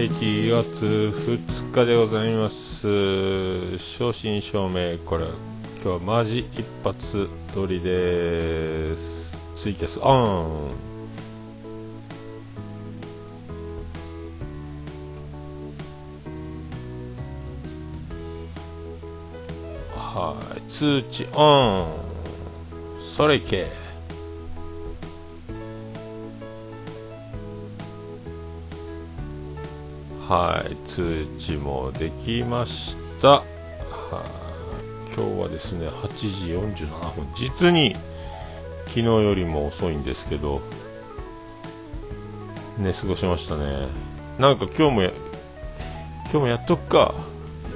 1月2日でございます正真正銘これ今日はマジ一発撮りですツイキャスオンはい通知オン。それいけ。はい通知もできました。今日はですね8時47分。実に昨日よりも遅いんですけど寝過ごしましたね。なんか今日も今日もやっとくか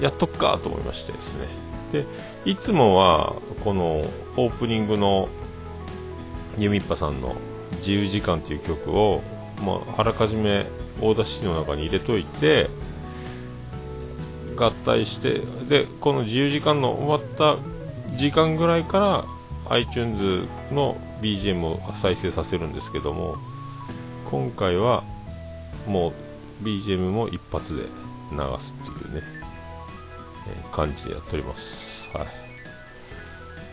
やっとくかと思いましてですね。でいつもはこのオープニングのユミッパさんの「自由時間」という曲を、まあ、あらかじめ Audacity の中に入れといて合体してでこの自由時間の終わった時間ぐらいから iTunes の BGM を再生させるんですけども今回はもう BGM も一発で流すっていうね、えー、感じでやっております。はい。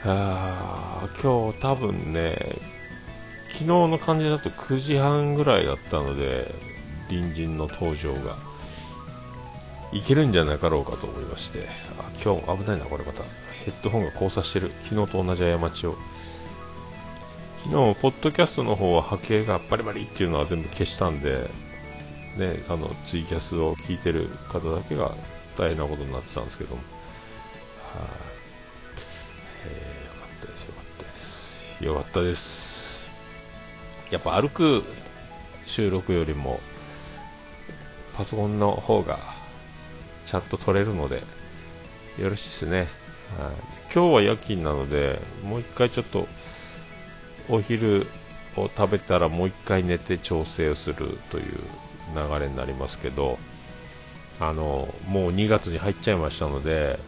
あ今日多分ね昨日の感じだと9時半ぐらいだったので隣人の登場がいけるんじゃなかろうかと思いましてあ今日危ないなこれまた。ヘッドホンが交差してる。昨日と同じ過ちを。昨日ポッドキャストの方は波形がバリバリっていうのは全部消したんでねあのツイキャスを聞いてる方だけが大変なことになってたんですけども。はい、えー、よかったですよかったです。よかったです。やっぱ歩く収録よりもパソコンの方がちゃんと撮れるのでよろしいですね、はい、今日は夜勤なのでもう一回ちょっとお昼を食べたらもう一回寝て調整をするという流れになりますけどあのもう2月に入っちゃいましたので、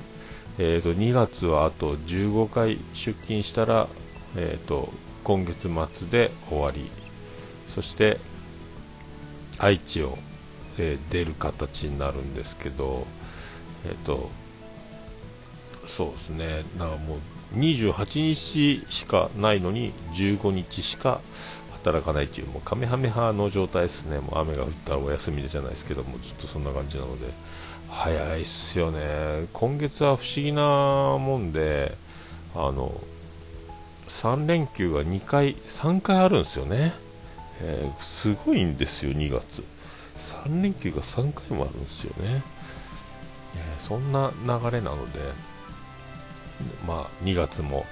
えー、と2月はあと15回出勤したら、えー、と今月末で終わり。そして愛知をえー、出る形になるんですけど、えっ、ー、と、そうですね、だからもう28日しかないのに15日しか働かないという、もうカメハメハの状態ですね、もう雨が降ったらお休みじゃないですけども、ずっとそんな感じなので、早いっすよね、今月は不思議なもんで、あの3連休が2回、3回あるんですよね、えー、すごいんですよ、2月。3連休が3回もあるんですよね、えー、そんな流れなので、まあ、2月も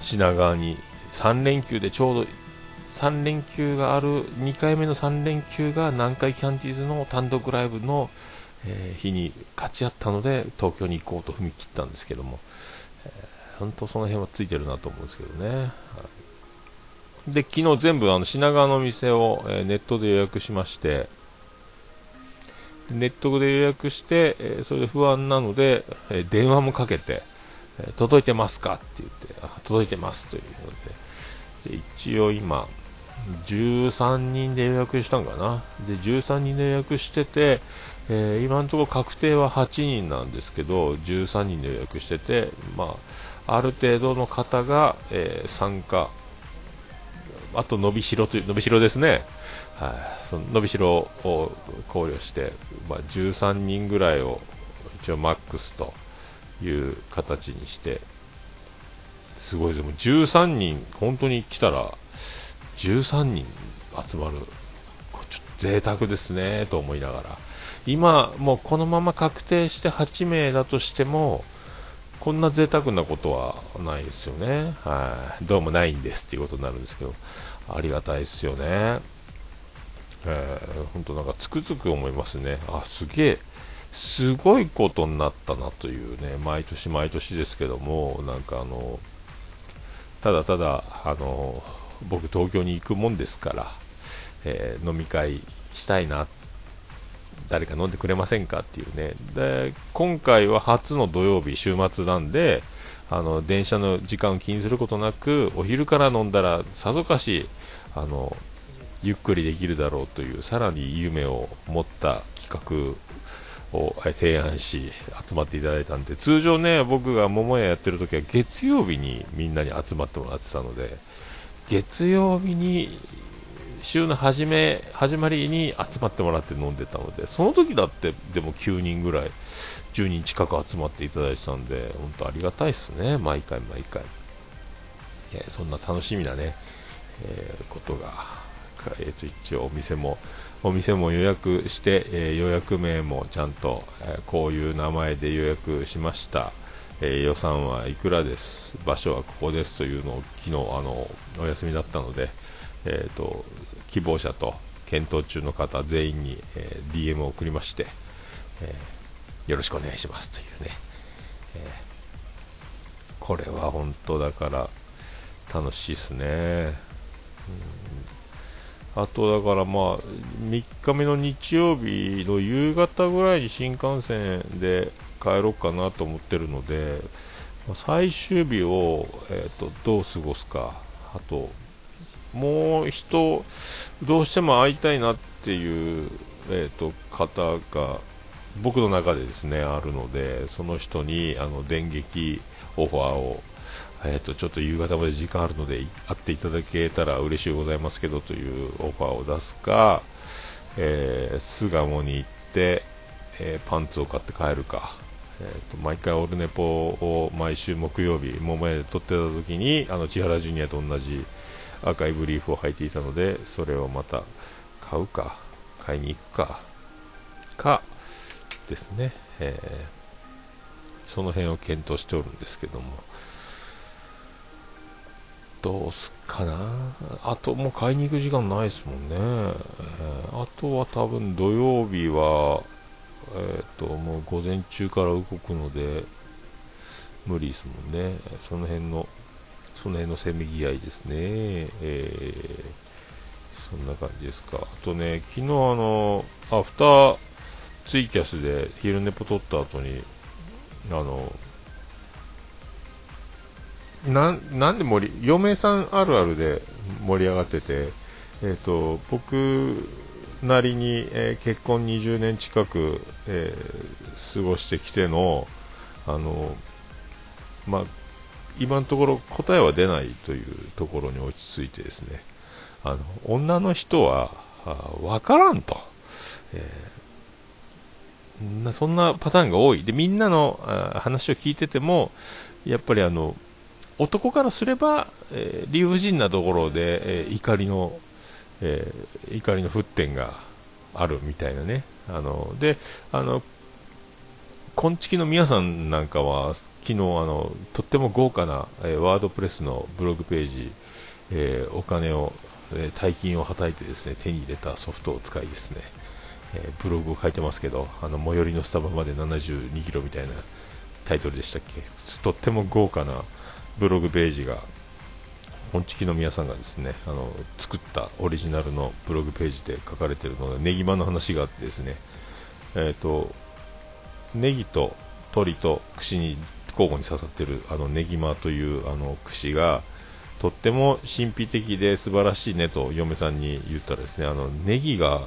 品川に3連休でちょうど3連休がある2回目の3連休が南海キャンディーズの単独ライブの、え、日に勝ち合ったので東京に行こうと踏み切ったんですけども、えー、本当その辺はついてるなと思うんですけどね、はい、で昨日全部あの品川の店を、え、ネットで予約しましてネットで予約して、え、それで不安なので、え、電話もかけて、え、届いてますかって言って、あ届いてますというので、で一応今、13人で予約したんかな？で、13人で予約してて、えー、今のところ確定は8人なんですけど、13人で予約してて、まあ、ある程度の方が、えー、参加、あと伸びしろという、伸びしろですね。はい、その伸びしろを考慮して、まあ、13人ぐらいを一応マックスという形にしてすごいです。も13人本当に来たら13人集まるちょっと贅沢ですねと思いながら。今もうこのまま確定して8名だとしてもこんな贅沢なことはないですよね。はい。どうもないんですっていうことになるんですけどありがたいですよね。えー、本当なんかつくづく思いますね。あ、すげえ、すごいことになったなというね、毎年毎年ですけども、なんかあの、ただただ、あの、僕東京に行くもんですから、えー、飲み会したいな、誰か飲んでくれませんかっていうね。で、今回は初の土曜日、週末なんで、あの、電車の時間を気にすることなく、お昼から飲んだらさぞかし、あの、ゆっくりできるだろうというさらに夢を持った企画を提案し集まっていただいたんで通常ね僕が桃屋やってる時は月曜日にみんなに集まってもらってたので月曜日に週の初め始まりに集まってもらって飲んでたのでその時だってでも9人ぐらい10人近く集まっていただいてたんで本当ありがたいですね。毎回毎回、え、そんな楽しみなね、えー、ことが、えー、と一応お店もお店も予約して、え予約名もちゃんと、えこういう名前で予約しました、え予算はいくらです。場所はここですというのを昨日あのお休みだったので、えーと希望者と検討中の方全員に、え、DM を送りまして、え、よろしくお願いしますというね、え、これは本当だから楽しいですね、うん、あとだからまあ3日目の日曜日の夕方ぐらいに新幹線で帰ろうかなと思ってるので最終日を、えーとどう過ごすか。あともう人、どうしても会いたいなっていう、えーと、方が僕の中でですねあるのでその人にあの電撃オファーを、えーと、ちょっと夕方まで時間あるので会っていただけたら嬉しいございますけどというオファーを出すか、えー、巣鴨に行って、えー、パンツを買って帰るか。えーと、毎回オルネポを毎週木曜日、桃屋で撮ってた時にあの千原ジュニアと同じ赤いブリーフを履いていたのでそれをまた買うか買いに行くかかですね、えー、その辺を検討しておるんですけどもどうすっかなあともう買いに行く時間ないですもんね、えー、あとは多分土曜日はえっ、ー、ともう午前中から動くので無理ですもんねその辺のその辺のせめぎ合いですね。えー、そんな感じですか。あとね、昨日あの、アフターツイキャスで昼寝ぽ撮った後に、あの、ななんで盛り、嫁さんあるあるで盛り上がってて、えっ、ー、と、僕なりに、えー、結婚20年近く、えー、過ごしてきての、あの、まあ、今のところ答えは出ないというところに落ち着いてですね。あの女の人は分からんと、えー、そんなパターンが多い。でみんなの話を聞いててもやっぱりあの男からすれば、えー、理不尽なところで、えー、怒りの、えー、怒りの沸点があるみたいなね。あのであのこんちきの皆さんなんかは昨日あのとっても豪華な、えー、ワードプレスのブログページ、え、お金を、え、大金をはたいてですね手に入れたソフトを使いですね、えブログを書いてますけどあの最寄りのスタバまで72キロみたいなタイトルでしたっけ。とっても豪華なブログページが本チキの皆さんがですねあの作ったオリジナルのブログページで書かれているのがネギマの話があってですねえっ、とネギと鳥と串に交互に刺さってるあのネギマというあの串がとっても神秘的で素晴らしいねと嫁さんに言ったらですねあのネギが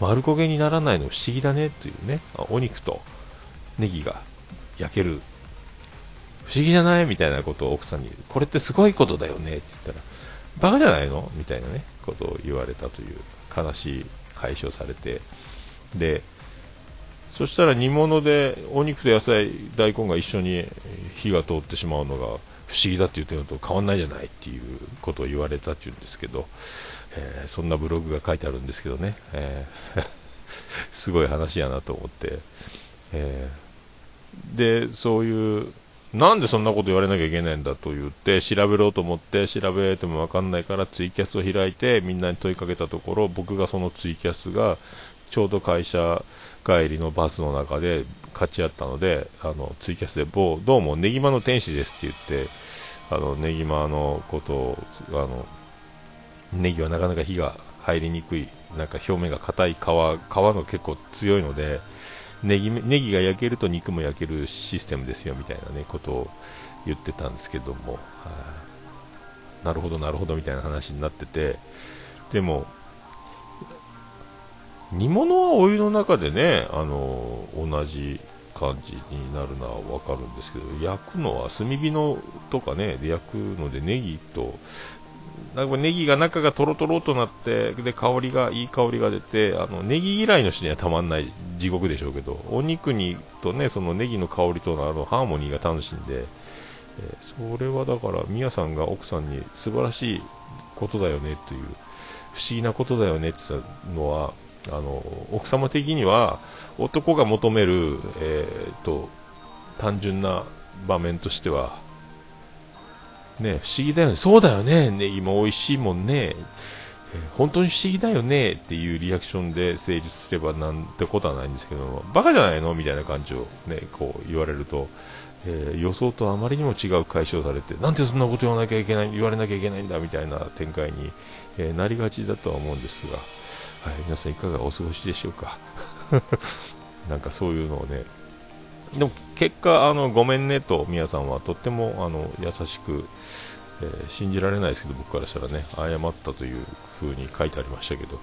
丸焦げにならないの不思議だねというねお肉とネギが焼ける不思議じゃない？みたいなことを奥さんに。これってすごいことだよね。って言ったらバカじゃないの？みたいなねことを言われたという悲しい解消されて。でそしたら煮物でお肉と野菜大根が一緒に火が通ってしまうのが不思議だって言ってるのと変わんないじゃないっていうことを言われたっていうんですけど、えー、そんなブログが書いてあるんですけどね、えー、すごい話やなと思って、えー、でそういうなんでそんなこと言われなきゃいけないんだと言って調べろと思って調べても分かんないからツイキャスを開いてみんなに問いかけたところ僕がそのツイキャスがちょうど会社帰りのバスの中で勝ち合ったのであのツイキャスで某どうもねぎまの天使ですって言ってあのねぎまのことをあのネギはなかなか火が入りにくいなんか表面が硬い皮皮の結構強いのでネギネギが焼けると肉も焼けるシステムですよみたいなねことを言ってたんですけども、なるほどなるほどみたいな話になってて。でも煮物はお湯の中でね、あの同じ感じになるのは分かるんですけど焼くのは炭火のとかねで焼くのでネギとなんかネギが中がとろとろとなってで香りがいい香りが出てあのネギ嫌いの人にはたまんない地獄でしょうけどお肉にとねそのネギの香りとのあのハーモニーが楽しいんで、えー、それはだから宮さんが奥さんに素晴らしいことだよねという不思議なことだよねって言ったのはあの奥様的には男が求める、えーと、単純な場面としてはね不思議だよね。そうだよね。ネギも美味しいもんね、え、本当に不思議だよね。っていうリアクションで成立すればなんてことはないんですけどバカじゃないのみたいな感じをねこう言われるとえー、予想とあまりにも違う解消されてなんでそんなこと言わなきゃいけない言われなきゃいけないんだみたいな展開に、えー、なりがちだとは思うんですが、はい、皆さんいかがお過ごしでしょうか。なんかそういうのをねでも結果あのごめんねと宮さんはとってもあの優しく、えー、信じられないですけど僕からしたらね謝ったという風に書いてありましたけど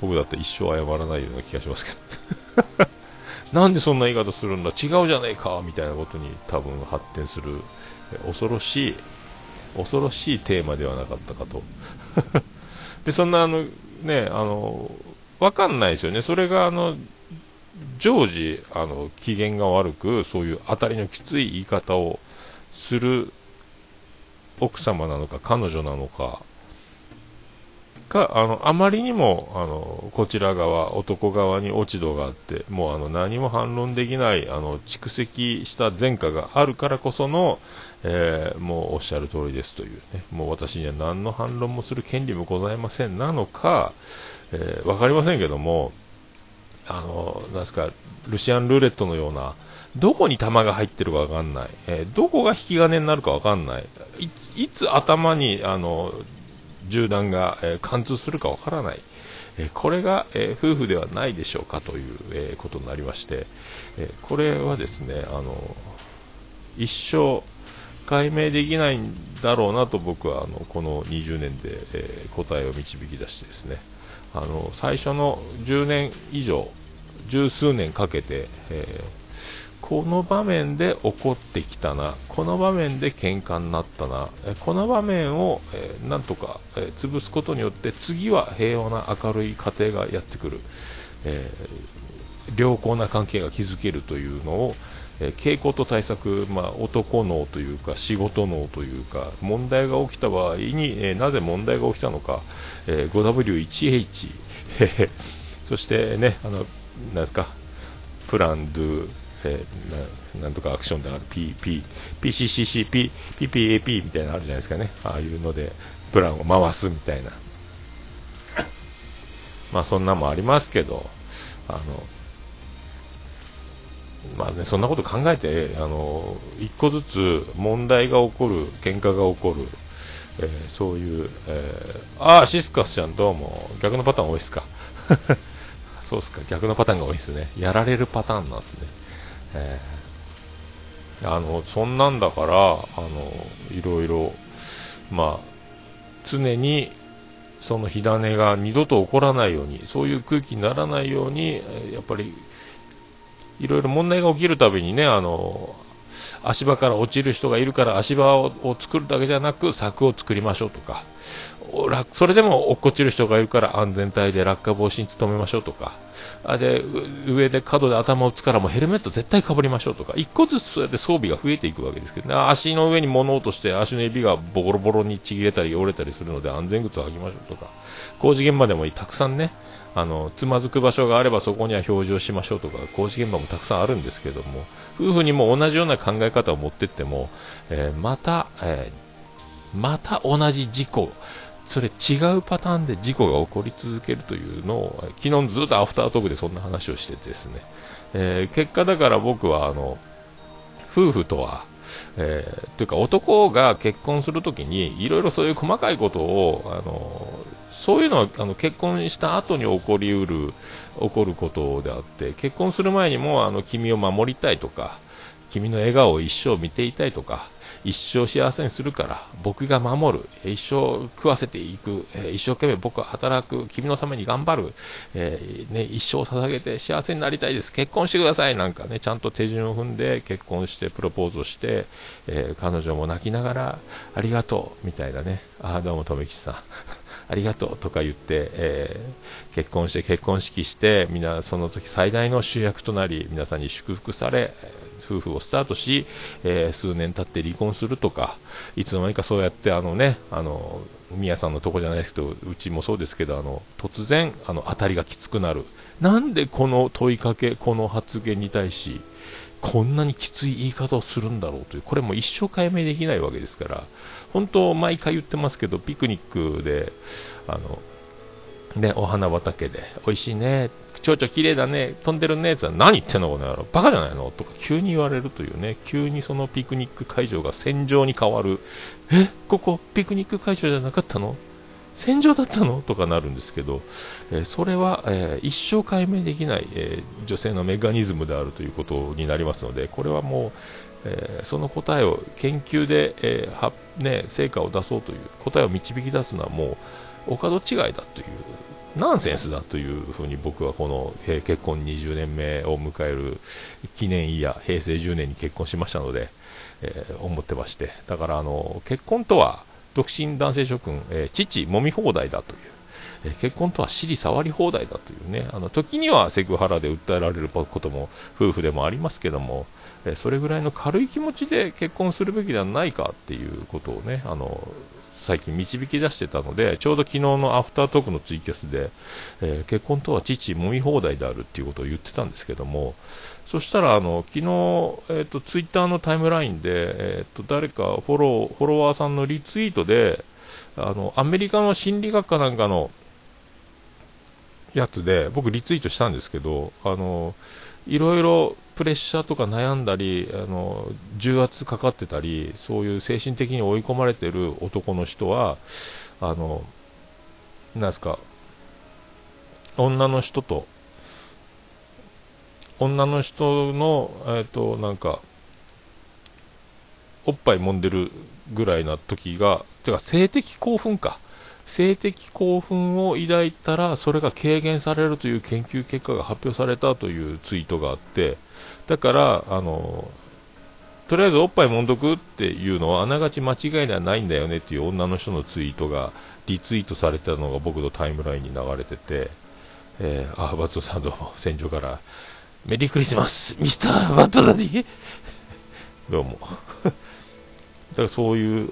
僕だって一生謝らないような気がしますけど。なんでそんな言い方するんだ違うじゃねえかみたいなことに多分発展する恐ろしい恐ろしいテーマではなかったかと。でそんなあのねあの分かんないですよね。それがあの常時あの機嫌が悪くそういう当たりのきつい言い方をする奥様なのか彼女なのかかあのあまりにもあのこちら側、男側に落ち度があってもうあの何も反論できないあの蓄積した前科があるからこその、えー、もうおっしゃる通りですというね。もう私には何の反論もする権利もございませんなのか、えー、分かりませんけどもあのなんすかルシアンルーレットのようなどこに弾が入ってるか分かんない、えー、どこが引き金になるか分かんない。いつ頭にあの銃弾が、えー、貫通するかわからない、えー、これが、え、夫婦ではないでしょうかという、えことになりまして、えこれはですねあの一生解明できないんだろうなと僕はあのこの20年で、え答えを導き出してですね。あの最初の10年以上十数年かけて、えーこの場面で怒ってきたな、この場面で喧嘩になったな、この場面を、えー、なんとか、えー、潰すことによって次は平和な明るい家庭がやってくる、え、良好な関係が築けるというのを、え、傾向と対策、まあ、男脳というか仕事脳というか問題が起きた場合に、え、なぜ問題が起きたのか、え、5W1H そしてねあのなんですかプランドゥえー、なんとかアクションである PP、PCCC、P、PPAP みたいなのあるじゃないですかね。ああいうので、プランを回すみたいな。まあそんなもありますけど、あの、まあね、そんなこと考えて、あの、一個ずつ問題が起こる、喧嘩が起こる、えー、そういう、えー、ああ、シスカスちゃんどうも、逆のパターン多いっすか。そうっすか、逆のパターンが多いですね。やられるパターンなんですね。えー、あのそんなんだからあのいろいろまあ常にその火種が二度と起こらないようにそういう空気にならないようにやっぱりいろいろ問題が起きるたびにねあの足場から落ちる人がいるから足場を作るだけじゃなく柵を作りましょうとかそれでも落っこちる人がいるから安全帯で落下防止に努めましょうとかあで上で角で頭を打つからもヘルメット絶対かぶりましょうとか一個ずつそれで装備が増えていくわけですけど、ね、足の上に物落として足の指がボロボロにちぎれたり折れたりするので安全靴を履きましょうとか工事現場でもたくさんねあのつまずく場所があればそこには表示をしましょうとか工事現場もたくさんあるんですけども夫婦にも同じような考え方を持ってっても、えー、また、えー、また同じ事故それ違うパターンで事故が起こり続けるというのを昨日ずっとアフタートークでそんな話をしててですね、えー、結果だから僕はあの夫婦とはえー、というか男が結婚するときにいろいろそういう細かいことをあのそういうのはあの結婚した後に起こりうる起こることであって結婚する前にもあの君を守りたいとか君の笑顔を一生見ていたいとか一生幸せにするから僕が守る一生食わせていく、一生懸命僕は働く君のために頑張る、えー、ね、一生捧げて幸せになりたいです。結婚してください。なんかねちゃんと手順を踏んで結婚してプロポーズをして、えー、彼女も泣きながらありがとうみたいなね。ああどうも留吉さん。ありがとうとか言って、えー、結婚して結婚式してみんなその時最大の主役となり皆さんに祝福され夫婦をスタートし、えー、数年経って離婚するとかいつの間にかそうやってあのねあの宮さんのとこじゃないですけどうちもそうですけどあの突然あの当たりがきつくなる。なんでこの問いかけこの発言に対しこんなにきつい言い方をするんだろうというこれも一生解明できないわけですから本当毎回言ってますけどピクニックであのね、お花畑で、美味しいね、蝶々綺麗だね、飛んでるね、って何言ってんのこの野郎、バカじゃないの？とか急に言われるというね、急にそのピクニック会場が戦場に変わる。え、ここピクニック会場じゃなかったの？戦場だったの？とかなるんですけど、えー、それは、えー、一生解明できない、えー、女性のメカニズムであるということになりますので、これはもう、えその答えを研究で、えはね、成果を出そうという答えを導き出すのはもうお門違いだというナンセンスだというふうに僕はこの、えー、結婚20年目を迎える記念イヤー平成10年に結婚しましたので、えー、思ってまして。だからあの結婚とは独身男性諸君、えー、父揉み放題だという、え結婚とは尻触り放題だというね。あの時にはセクハラで訴えられることも夫婦でもありますけども、えそれぐらいの軽い気持ちで結婚するべきではないかっていうことをねあの最近導き出してたので、ちょうど昨日のアフタートークのツイキャスで、えー、結婚とは父揉み放題であるっていうことを言ってたんですけども、そしたら、あの、昨日、え、ー、と、ツイッターのタイムラインで、え、ー、と、誰かフォロー、フォロワーさんのリツイートで、あの、アメリカの心理学科なんかのやつで、僕リツイートしたんですけど、あの、いろいろプレッシャーとか悩んだりあの重圧かかってたりそういう精神的に追い込まれてる男の人はあのなんすか女の人と女の人のえっ、となんかおっぱい揉んでるぐらいな時がてか性的興奮か。性的興奮を抱いたらそれが軽減されるという研究結果が発表されたというツイートがあってだからあのとりあえずおっぱいもんどくっていうのはあながち間違いではないんだよねっていう女の人のツイートがリツイートされたのが僕のタイムラインに流れてて、えー、あバットさんどうも戦場からメリークリスマスミスターバッドダディ。どうも。だからそういう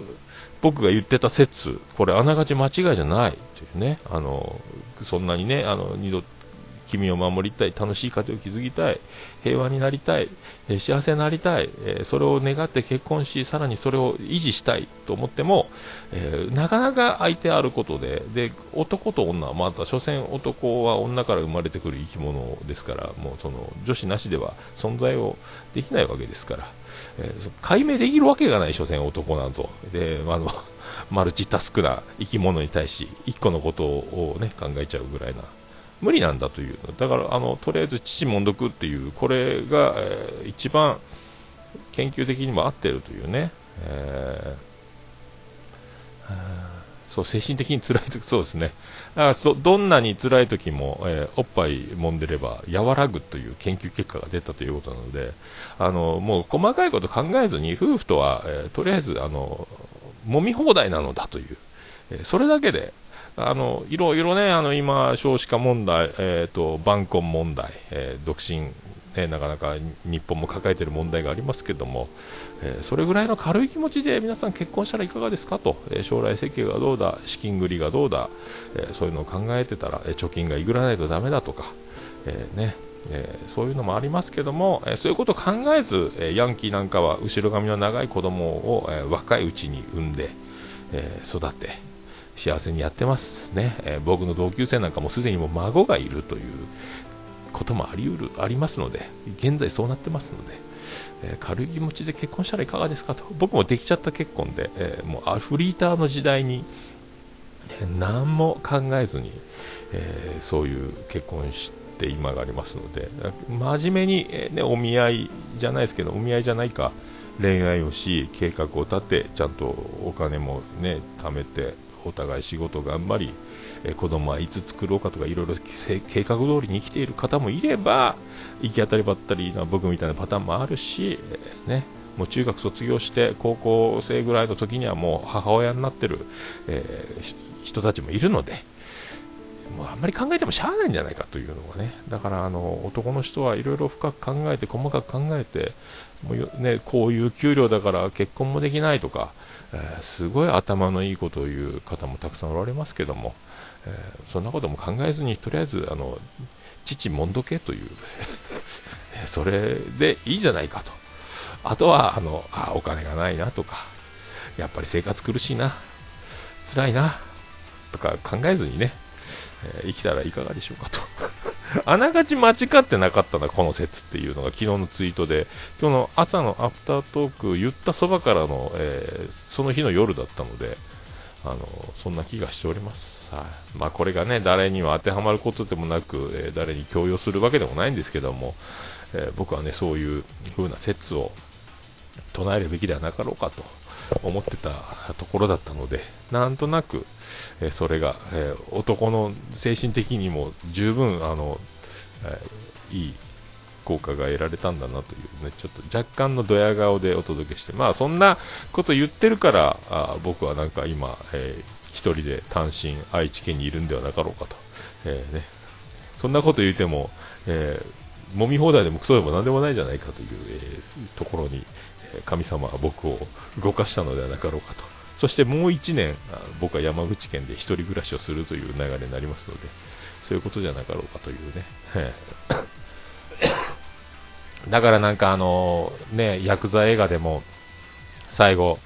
僕が言ってた説、これあながち間違いじゃないというね、あのそんなにね、あの二度君を守りたい、楽しい家庭を築きたい、平和になりたい、え幸せになりたい、えそれを願って結婚し、さらにそれを維持したいと思っても、えー、なかなか相手あることで、で男と女はまた、所詮男は女から生まれてくる生き物ですから、もうその女子なしでは存在をできないわけですから、えー、解明できるわけがない、所詮男なんぞ。で、あの マルチタスクな生き物に対し、1個のことを、ね、考えちゃうぐらいな無理なんだという、だからあのとりあえず父もんどくっていう、これが、えー、一番研究的にも合ってるというね、えー、そう精神的に辛い時 そうですね。だからどんなに辛い時も、えー、おっぱい揉んでれば和らぐという研究結果が出たということなのであのもう細かいこと考えずに夫婦とは、えー、とりあえずあの揉み放題なのだという、えそれだけであのいろいろね、あの今、少子化問題、えーと、晩婚問題、えー、独身、ね、なかなか日本も抱えている問題がありますけども、えー、それぐらいの軽い気持ちで皆さん結婚したらいかがですか？と、えー、将来設計がどうだ、資金繰りがどうだ、えそういうのを考えてたら、え貯金がいぐらないとだめだとか、えねえー、そういうのもありますけども、えー、そういうことを考えず、えー、ヤンキーなんかは後ろ髪の長い子供を、え若いうちに産んで、え育て、幸せにやってますね、えー、僕の同級生なんかもすでにも孫がいるということもありうるありますので現在そうなってますので、えー、軽い気持ちで結婚したらいかがですかと。僕もできちゃった結婚で、えー、もうアフリーターの時代に、え何も考えずに、えそういう結婚して今がありますので真面目に、えね、お見合いじゃないですけどお見合いじゃないか恋愛をし計画を立てちゃんとお金もね貯めてお互い仕事頑張り、え子供はいつ作ろうかとかいろいろ計画通りに生きている方もいれば行き当たりばったりな僕みたいなパターンもあるし、えね。もう中学卒業して高校生ぐらいの時にはもう母親になってる、えー、人たちもいるので、もうあんまり考えてもしゃあないんじゃないかというのがね、だからあの男の人はいろいろ深く考えて、細かく考えて、もうね、こういう給料だから結婚もできないとか、えー、すごい頭のいいことを言う方もたくさんおられますけども、えー、そんなことも考えずに、とりあえずあの父もんどけという それでいいじゃないかと。あとは、あの、あ、お金がないなとか、やっぱり生活苦しいな、辛いな、とか考えずにね、えー、生きたらいかがでしょうかと。あながち間違ってなかったな、この説っていうのが昨日のツイートで、今日の朝のアフタートーク言ったそばからの、えー、その日の夜だったので、あのそんな気がしております。はい、まあ、これがね、誰には当てはまることでもなく、えー、誰に強要するわけでもないんですけども、え僕はね、そういう風な説を唱えるべきではなかろうかと。思ってたところだったので、なんとなく、えそれが、え男の精神的にも十分、あの、えいい効果が得られたんだなというね、ちょっと若干のドヤ顔でお届けして、まあそんなこと言ってるから、あ僕はなんか今、えー、一人で単身愛知県にいるんではなかろうかと、えー、ね、そんなこと言うても、えー、揉み放題でもクソでも何でもないじゃないかという、えー、ところに、神様は僕を動かしたのではなかろうかと。そしてもう1年、僕は山口県で1人暮らしをするという流れになりますので、そういうことじゃなかろうかというね。だからなんかあのね、ヤクザ映画でも最後、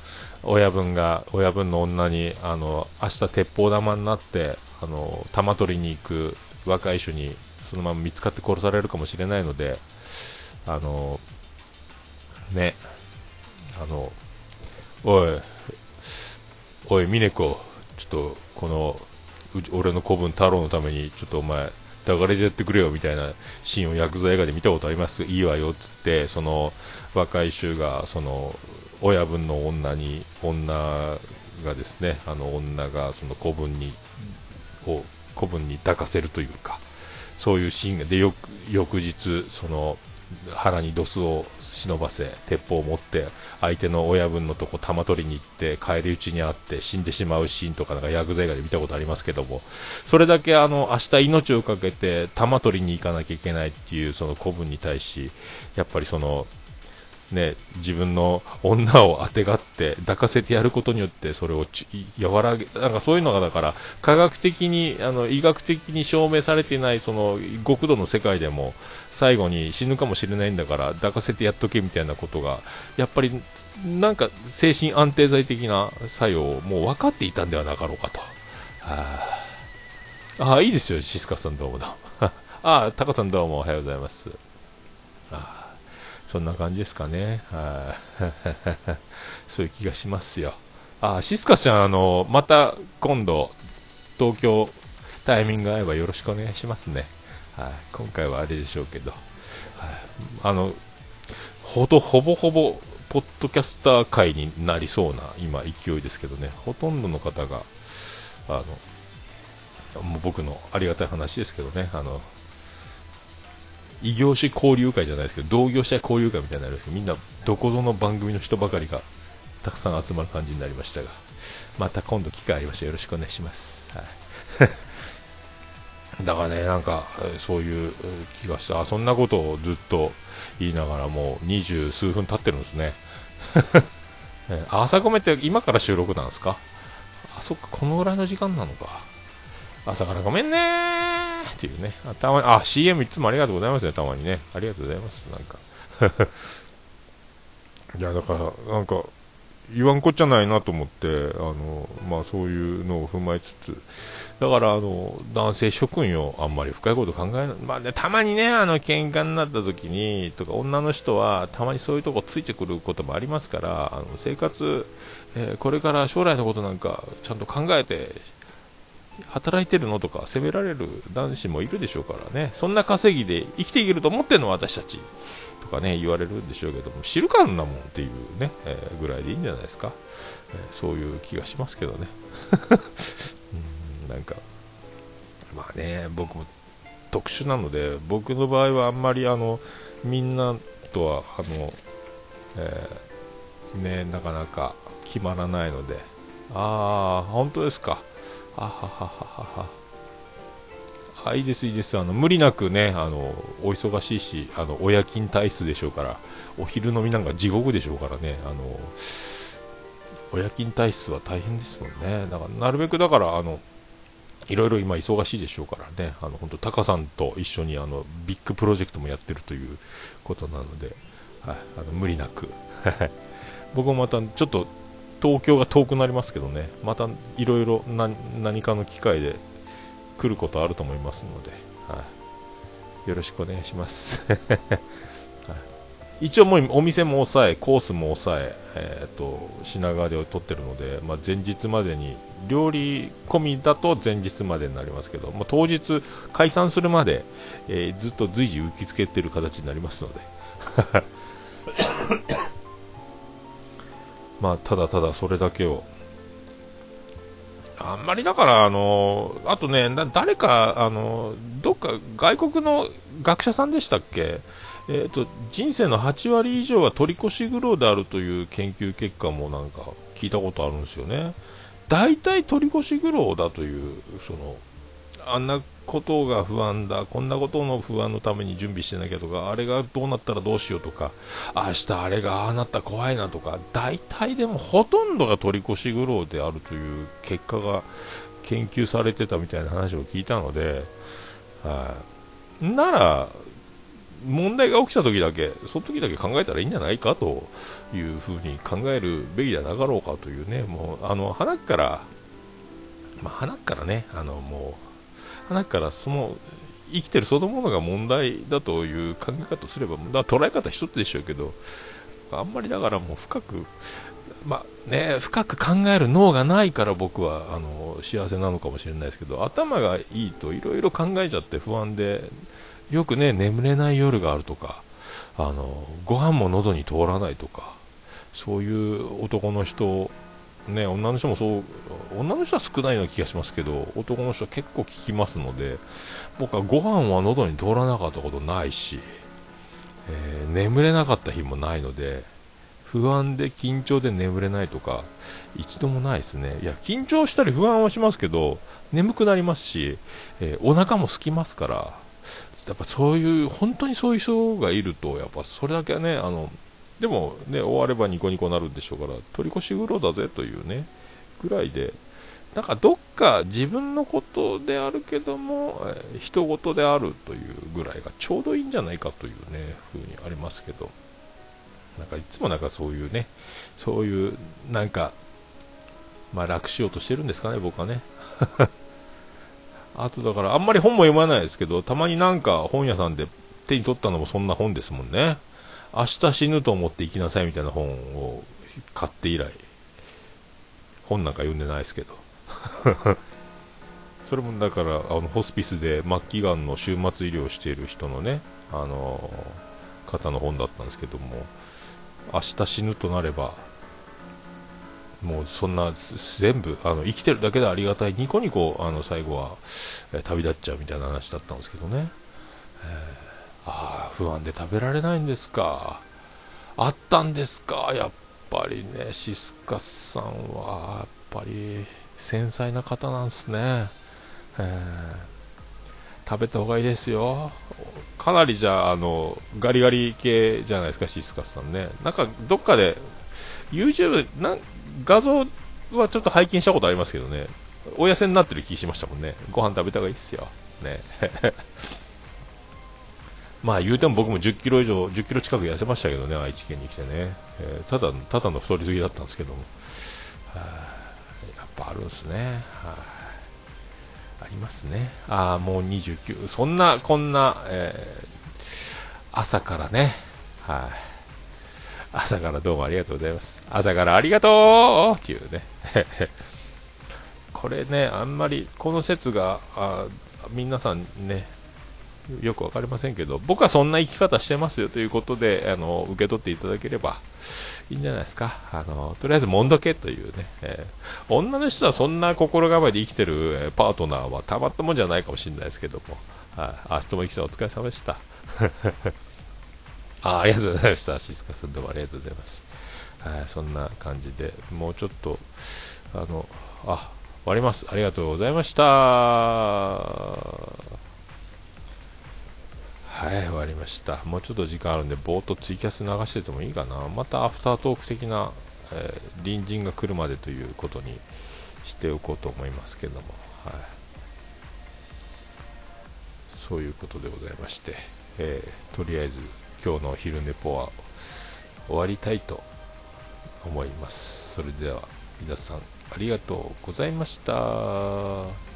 親分が、親分の女に、あの、明日鉄砲玉になって、あの、玉取りに行く若い人にそのまま見つかって殺されるかもしれないので、あの、ね、あの、おい、おい、峰子、ちょっと、この、俺の子分太郎のために、ちょっとお前、抱かれてやってくれよみたいなシーンをヤクザ映画で見たことあります？いいわよっつって、その若い衆が、その親分の女に、女がですね、あの女がその子分に、を子分に抱かせるというか、そういうシーンがで、翌日、その腹にドスを忍ばせ鉄砲を持って相手の親分のとこ玉取りに行って返り討ちにあって死んでしまうシーンとかなんかヤクザ映画で見たことありますけども。それだけあの明日命を懸けて玉取りに行かなきゃいけないっていうその古文に対しやっぱりそのね、自分の女をあてがって抱かせてやることによってそれを和らげなんかそういうのがだから科学的にあの医学的に証明されていないその極度の世界でも最後に死ぬかもしれないんだから抱かせてやっとけみたいなことがやっぱりなんか精神安定剤的な作用をもう分かっていたんではなかろうかと。ああいいですよ、シスカさんどうもどうも。ああ、タカさんどうもおはようございます。ああそんな感じですかね。はい。そういう気がしますよ。あ、シスカちゃん、あの、また今度、東京タイミング合えばよろしくお願いしますね。はい。今回はあれでしょうけど。はい。あの、ほど、ほぼほぼ、ポッドキャスター界になりそうな、今、勢いですけどね。ほとんどの方が、あの、もう僕のありがたい話ですけどね、あの、異業種交流会じゃないですけど、同業者交流会みたいになるんですけど、みんなどこぞの番組の人ばかりがたくさん集まる感じになりましたが、また今度機会ありましたよろしくお願いします。はい だからね、なんか、そういう気がして、あ、そんなことをずっと言いながらもう二十数分経ってるんですね。朝ごめって今から収録なんですか？あ、そっか、このぐらいの時間なのか。朝からごめんねっていうね。たまに、あ、CM いつもありがとうございますね、たまにね。ありがとうございます、なんか。いや、だから、なんか、言わんこっちゃないなと思って、あの、まあそういうのを踏まえつつ、だから、あの、男性職員をあんまり深いこと考えない、まあね、たまにね、あの、喧嘩になった時に、とか、女の人は、たまにそういうとこついてくることもありますから、あの、生活、えー、これから将来のことなんか、ちゃんと考えて働いてるのとか責められる男子もいるでしょうからね、そんな稼ぎで生きていけると思ってんの私たちとかね、言われるんでしょうけども、知るかんなもんっていうね、えー、ぐらいでいいんじゃないですか。えー、そういう気がしますけどね。うんなんか、まあね、僕も特殊なので、僕の場合はあんまりあの、みんなとは、あの、えー、ね、なかなか決まらないので、ああ、本当ですか。あははははは。あ、いいです、いいです。あの、無理なくね、あの、お忙しいし、あの、親勤体質でしょうから、お昼飲みなんか地獄でしょうからね、あの、親勤体質は大変ですもんね。だから、なるべくだから、あの、いろいろ今忙しいでしょうからね、あの、本当タカさんと一緒にあの、ビッグプロジェクトもやってるということなので、はい、あの無理なく。僕もまたちょっと東京が遠くなりますけどね、またいろいろ何かの機会で来ることあると思いますので、はい、よろしくお願いします。はい、一応もうお店も抑え、コースも抑え、えーと、品川で取ってるので、まあ、前日までに、料理込みだと前日までになりますけど、まあ、当日解散するまで、えー、ずっと随時受け付けてる形になりますので。まあ、ただただそれだけを。あんまりだから、あの、あとね、誰か、あの、どっか外国の学者さんでしたっけ？えっ、ー、と、人生の8割以上は取り越し苦労であるという研究結果もなんか聞いたことあるんですよね。大体取り越し苦労だという、その、あんなことが不安だ、こんなことの不安のために準備してなきゃとか、あれがどうなったらどうしようとか、明日あれがああなったら怖いなとか、大体でもほとんどが取り越し苦労であるという結果が研究されてたみたいな話を聞いたので、はい、なら、問題が起きた時だけ、その時だけ考えたらいいんじゃないかというふうに考えるべきではなかろうかというね、もう、あの、花から、まあ、花からね、あの、もう、だからその生きてるそのものが問題だという考え方をすれば、だ捉え方一つでしょうけど、あんまりだからもう深く、まあね、深く考える脳がないから僕はあの幸せなのかもしれないですけど、頭がいいといろいろ考えちゃって不安で、よくね、眠れない夜があるとか、あのご飯も喉に通らないとか、そういう男の人ね、女の人もそう、女の人は少ないような気がしますけど、男の人は結構聞きますので、僕はご飯は喉に通らなかったことないし、えー、眠れなかった日もないので、不安で緊張で眠れないとか、一度もないですね。いや、緊張したり不安はしますけど、眠くなりますし、えー、お腹も空きますから、やっぱそういう、本当にそういう人がいると、やっぱそれだけね、あの、でもね、終わればニコニコなるんでしょうから、取り越し苦労だぜというね、ぐらいで、なんかどっか自分のことであるけども、えー、人事であるというぐらいがちょうどいいんじゃないかというね、風にありますけど、なんかいつもなんかそういうね、そういう、なんか、まあ楽しようとしてるんですかね、僕はね。あとだから、あんまり本も読まないですけど、たまになんか本屋さんで手に取ったのもそんな本ですもんね。明日死ぬと思って生きなさいみたいな本を買って以来、本なんか読んでないですけど。それもだから、あの、ホスピスで末期がんの終末医療をしている人のね、あの、方の本だったんですけども、明日死ぬとなれば、もうそんな全部あの生きてるだけでありがたいニコニコあの最後は、え旅立っちゃうみたいな話だったんですけどね、えーああ、不安で食べられないんですか。あったんですか。やっぱりね、シスカスさんは、やっぱり繊細な方なんですね。えー、食べた方がいいですよ。かなりじゃあ、あの、ガリガリ系じゃないですか、シスカスさんね。なんか、どっかで、YouTube、な画像はちょっと拝見したことありますけどね、お痩せになってる気しましたもんね。ご飯食べた方がいいっすよ。ね。まあ言うても僕も10キロ以上、10キロ近く痩せましたけどね、愛知県に来てね、えー、ただただの太りすぎだったんですけども、はやっぱあるんですね、はありますね、ああ、もう29、そんな、こんな、えー、朝からね、はい、朝からどうもありがとうございます、朝からありがとうっていうね。これね、あんまりこの説があ皆さんね、よく分かりませんけど、僕はそんな生き方してますよということで、あの受け取っていただければいいんじゃないですか。あのとりあえず、もんどけというね、えー、女の人はそんな心構えで生きてる、パートナーはたまったもんじゃないかもしれないですけども、はい、あ、人も生きさんお疲れ様でした。あありがとうございました。シスカさんどうもありがとうございます。はい、そんな感じで、もうちょっと、あの、あ、終わります。ありがとうございました。はい、終わりました。もうちょっと時間あるんで、ぼーっとツイキャス流しててもいいかな。またアフタートーク的な、えー、隣人が来るまでということにしておこうと思いますけども、はい。そういうことでございまして、えー、とりあえず今日の昼寝ぽは終わりたいと思います。それでは皆さんありがとうございました。